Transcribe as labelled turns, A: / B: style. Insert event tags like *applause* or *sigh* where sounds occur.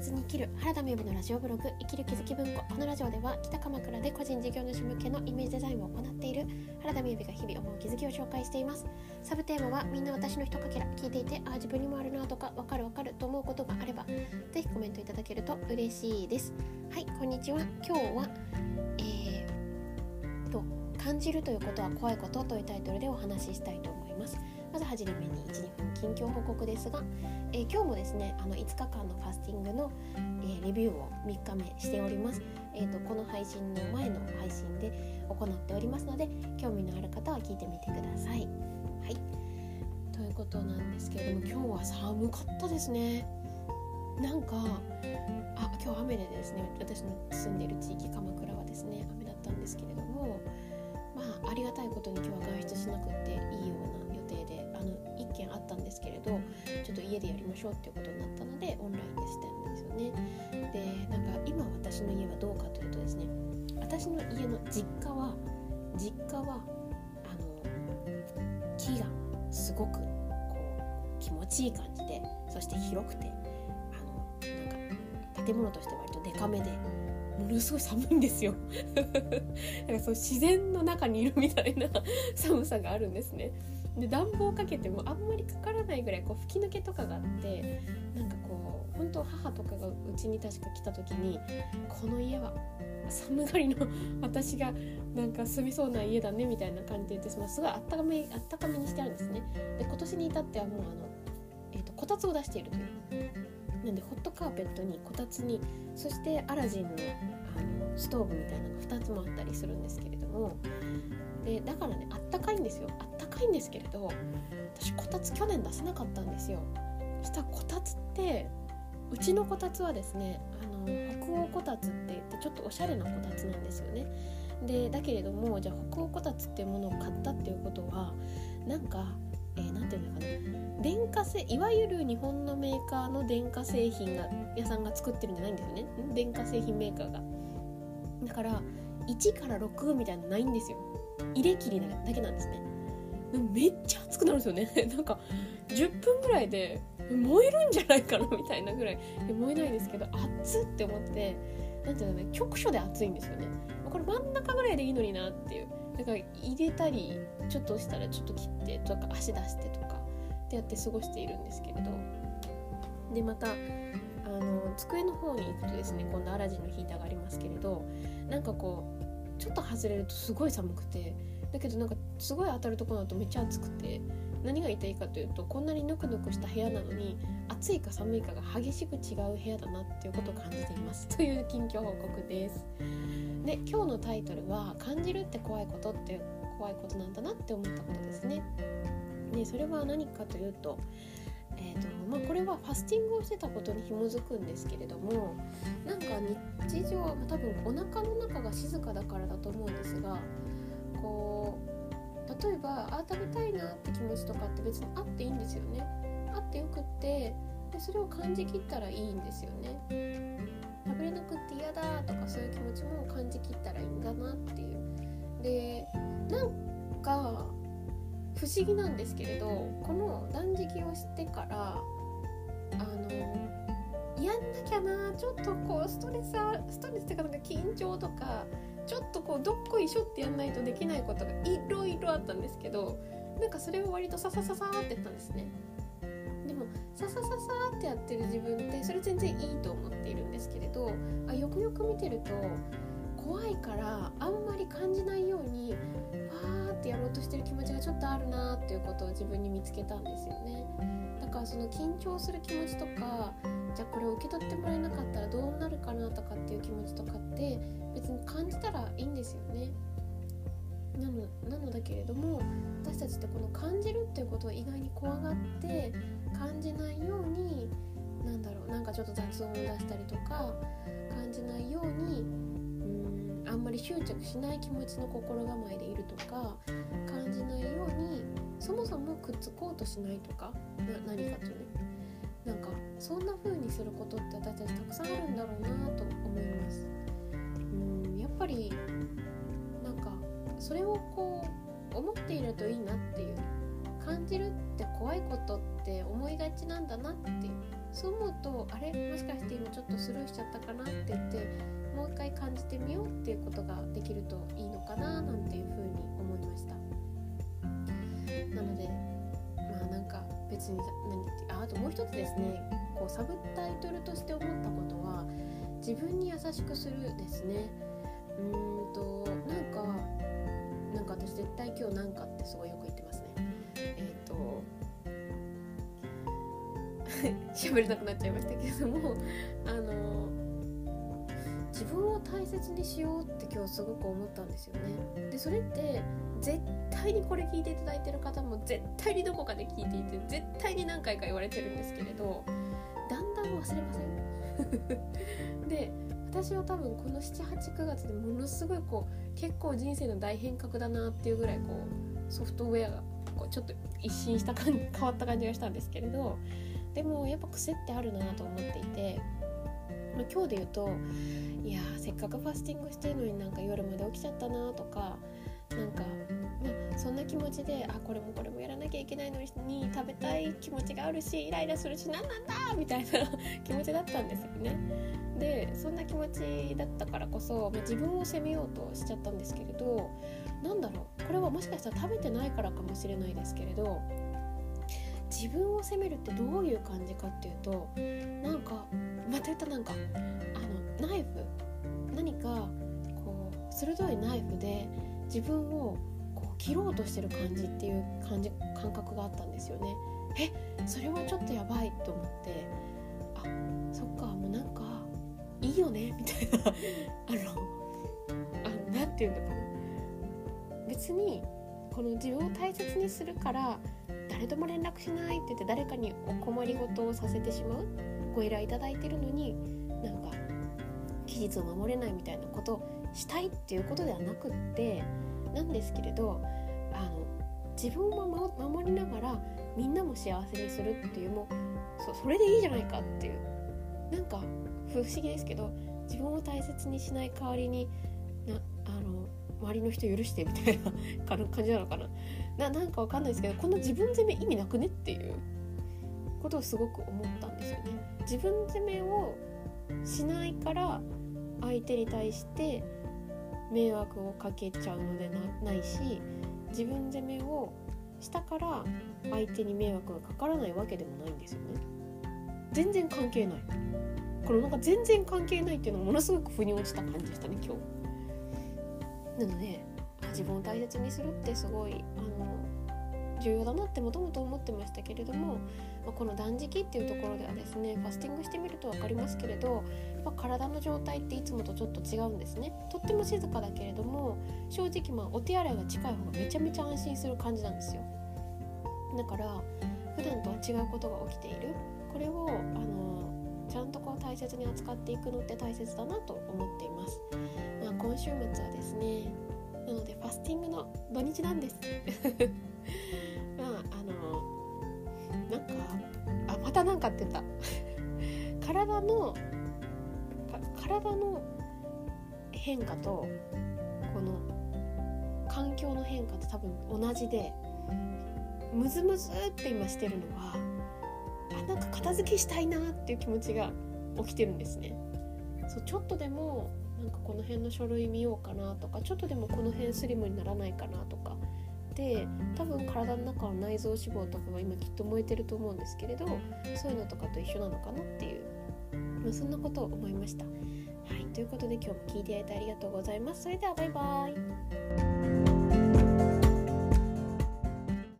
A: 切に生きる原田美由のラジオブログ生きる気づき文庫。このラジオでは北鎌倉で個人事業主向けのイメージデザインを行っている原田美由が日々思う気づきを紹介しています。サブテーマはみんな私のひとかけら聞いていてああ自分にもあるなとかわかるわかると思うことがあればぜひコメントいただけると嬉しいです。はいこんにちは。今日はえー、と感じるということは怖いことというタイトルでお話ししたいとますまず初めに12分近況報告ですが、えー、今日もですねあの5日間のファスティングの、えー、レビューを3日目しております、えーと、この配信の前の配信で行っておりますので興味のある方は聞いてみてください。はい。ということなんですけれども今日は寒かったですね。なんかあ今日雨でですね私の住んでいる地域鎌倉はですね雨だったんですけれどもまあありがたいことに今日は外出しなくていいような予定あの1件あったんですけれどちょっと家でやりましょうっていうことになったのでオンラインでしたんですよね。でなんか今私の家はどうかというとですね私の家の実家は実家はあの木がすごくこう気持ちいい感じでそして広くてあのなんか建物として割とデカめでものすごい寒いんですよ。*laughs* なんかそう自然の中にいるみたいな *laughs* 寒さがあるんですね。で暖房かけてもあんまりかからないぐらいこう吹き抜けとかがあってなんかこう本当母とかがうちに確か来た時にこの家は寒がりの *laughs* 私がなんか住みそうな家だねみたいな感じで言って、すごいあったかめあったかめにしてあるんですね。で今年に至ってはもうあの、えーと、こたつを出しているというなんでホットカーペットにこたつにそしてアラジンのあのストーブみたいなのが2つもあったりするんですけれどもでだからねあったかいんですよ。あったかいんですけれど私こたつ去年出せなかったんですよ。そしたらこたつってうちのこたつはですねあの北欧こたつって言ってちょっとおしゃれなこたつなんですよね。でだけれどもじゃあ北欧こたつっていうものを買ったっていうことはなんかえー、て言うのかな。電化製いわゆる日本のメーカーの電化製品が屋さんが作ってるんじゃないんですよね。電化製品メーカーが。だから1から6みたいなのないんですよ。入れ切りだけなんですね。めっちゃ熱くなるんですよね。*laughs* なんか10分ぐらいで燃えるんじゃないかなみたいなぐらい。燃えないですけど熱って思ってなんていうのね局所で熱いんですよね。これ真ん中ぐらいでいいのになっていう。だから入れたりちょっとしたらちょっと切ってとか足出してとかってやって過ごしているんですけれど。でまたあの机の方に行くとですね今度アラジンのヒーターがありますけれどなんかこうちょっと外れるとすごい寒くてだけどなんかすごい当たるとこだとめっちゃ暑くて何が言いたいかというとこんなにぬくぬくした部屋なのに暑いか寒いかが激しく違う部屋だなっていうことを感じています。*laughs* という近況報告です。で今日のタイトルは感じるって怖いことって怖いことなんだなって思ったことですね。でそれは何かというとえーとまあ、これはファスティングをしてたことに紐づくんですけれどもなんか日常、ま、多分お腹の中が静かだからだと思うんですがこう例えばああ食べたいなって気持ちとかって別にあっていいんですよね。あってよくってでそれを感じきったらいいんですよね。食べれなくって嫌だとかそういう気持ちも感じきったらいいんだなっていう。でなんか不思議なんですけれどこのしてからあのやんなきゃなちょっとこうストレスストレスっていうかなんか緊張とかちょっとこうどっこいしょってやんないとできないことがいろいろあったんですけどなんかそれを割とササササってやったんですね。でもササササってやってる自分ってそれ全然いいと思っているんですけれどあよくよく見てると怖いからあんまり感じないようにわーってやろうとしてる気持ちがちょっとあるなっていうことを自分に見つけたんですよね。だからその緊張する気持ちとかじゃあこれを受け取ってもらえなかったらどうなるかなとかっていう気持ちとかって別に感じたらいいんですよね。なのなのだけれども私たちってこの感じるっていうことを意外に怖がって感じないようになんだろうなんかちょっと雑音を出したりとか感じないように執着しない気持ちの心構えでいるとか感じないようにそもそもくっつこうとしないとかな何かとね。なんかそんな風にすることって私たちたくさんあるんだろうなと思います。うんやっぱりなんかそれをこう思っているといいなっていう。感じるって怖いことって思いがちなんだなって。そう思うとあれ？もしかして今ちょっとスルーしちゃったかなって言ってもう一回感じてみようっていうことができるといいのかななんていうふうに思いました。なのでまあなんか別に何ああともう一つですねこうサブタイトルとして思ったことは自分に優しくするですね。うーんとなんかなんか私絶対今日なんかってすごいよく言ってますね。えっ、ー、と喋れなくなっちゃいましたけれどもあの大切にしようって今日すごく思ったんですよね。でそれって絶対にこれ聞いていただいてる方も絶対にどこかで聞いていて絶対に何回か言われてるんですけれどだんだん忘れません。*laughs* で私は多分この789月でものすごいこう結構人生の大変革だなっていうぐらいこうソフトウェアがこうちょっと一新した感じ変わった感じがしたんですけれどでもやっぱ癖ってあるなと思っていて今日で言うといやせっかくファスティングしてるのになんか夜まで起きちゃったなとかなんか、まそんな気持ちであこれもこれもやらなきゃいけないのに食べたい気持ちがあるしイライラするし何なんだみたいな *laughs* 気持ちだったんですよね。でそんな気持ちだったからこそ、まあ、自分を責めようとしちゃったんですけれどなんだろうこれはもしかしたら食べてないからかもしれないですけれど自分を責めるってどういう感じかっていうとなんかまた言ったなんかあのナイフ何かこう鋭いナイフで自分をこう切ろうとしてる感じっていう感じ感覚があったんですよね。えそれはちょっとやばいと思ってあそっかもうなんかいいよねみたいなあのあなんていうのかな別にこの自分を大切にするから誰とも連絡しないって言って誰かにお困りごとをさせてしまうご依頼いただいてるのになんか期日を守れないみたいなことをしたいっていうことではなくってなんですけれどあの自分を守りながらみんなも幸せにするっていうもうそそれでいいじゃないかっていうなんか不思議ですけど自分を大切にしない代わりになあの周りの人許してみたいな *laughs* 感じなのかな。ななんかわかんないですけどこの自分責め意味なくねっていうことをすごく思ったんですよね。自分責めをしないから相手に対して迷惑をかけちゃうのでなないし自分責めをしたから相手に迷惑がかからないわけでもないんですよね。全然関係ない。これなんか全然関係ないっていうのもものすごく腑に落ちた感じでしたね今日。なので自分を大切にするってすごい重要だなってもともと思ってましたけれども、ま、この断食っていうところではですねファスティングしてみると分かりますけれどや体の状態っていつもとちょっと違うんですね。とっても静かだけれども正直まあお手洗いが近い方がめちゃめちゃ安心する感じなんですよ。だから普段とは違うことが起きている。これをあのちゃんとこう大切に扱っていくのって大切だなと思っています、まあ、今週末はですねなのでファスティングの土日なんです。*laughs* まああのなんかあまたなんかって言った。*laughs* 体の体の変化とこの環境の変化って多分同じでムズムズって今してるのはあなんか片付けしたいなっていう気持ちが起きてるんですね。そうちょっとでもなんかこの辺の書類見ようかなとかちょっとでもこの辺スリムにならないかなとかで多分体の中の内臓脂肪とかが今きっと燃えてると思うんですけれどそういうのとかと一緒なのかなっていう、まあ、そんなことを思いました。はいということで今日も聞いていただいてありがとうございます。それではバイバイ。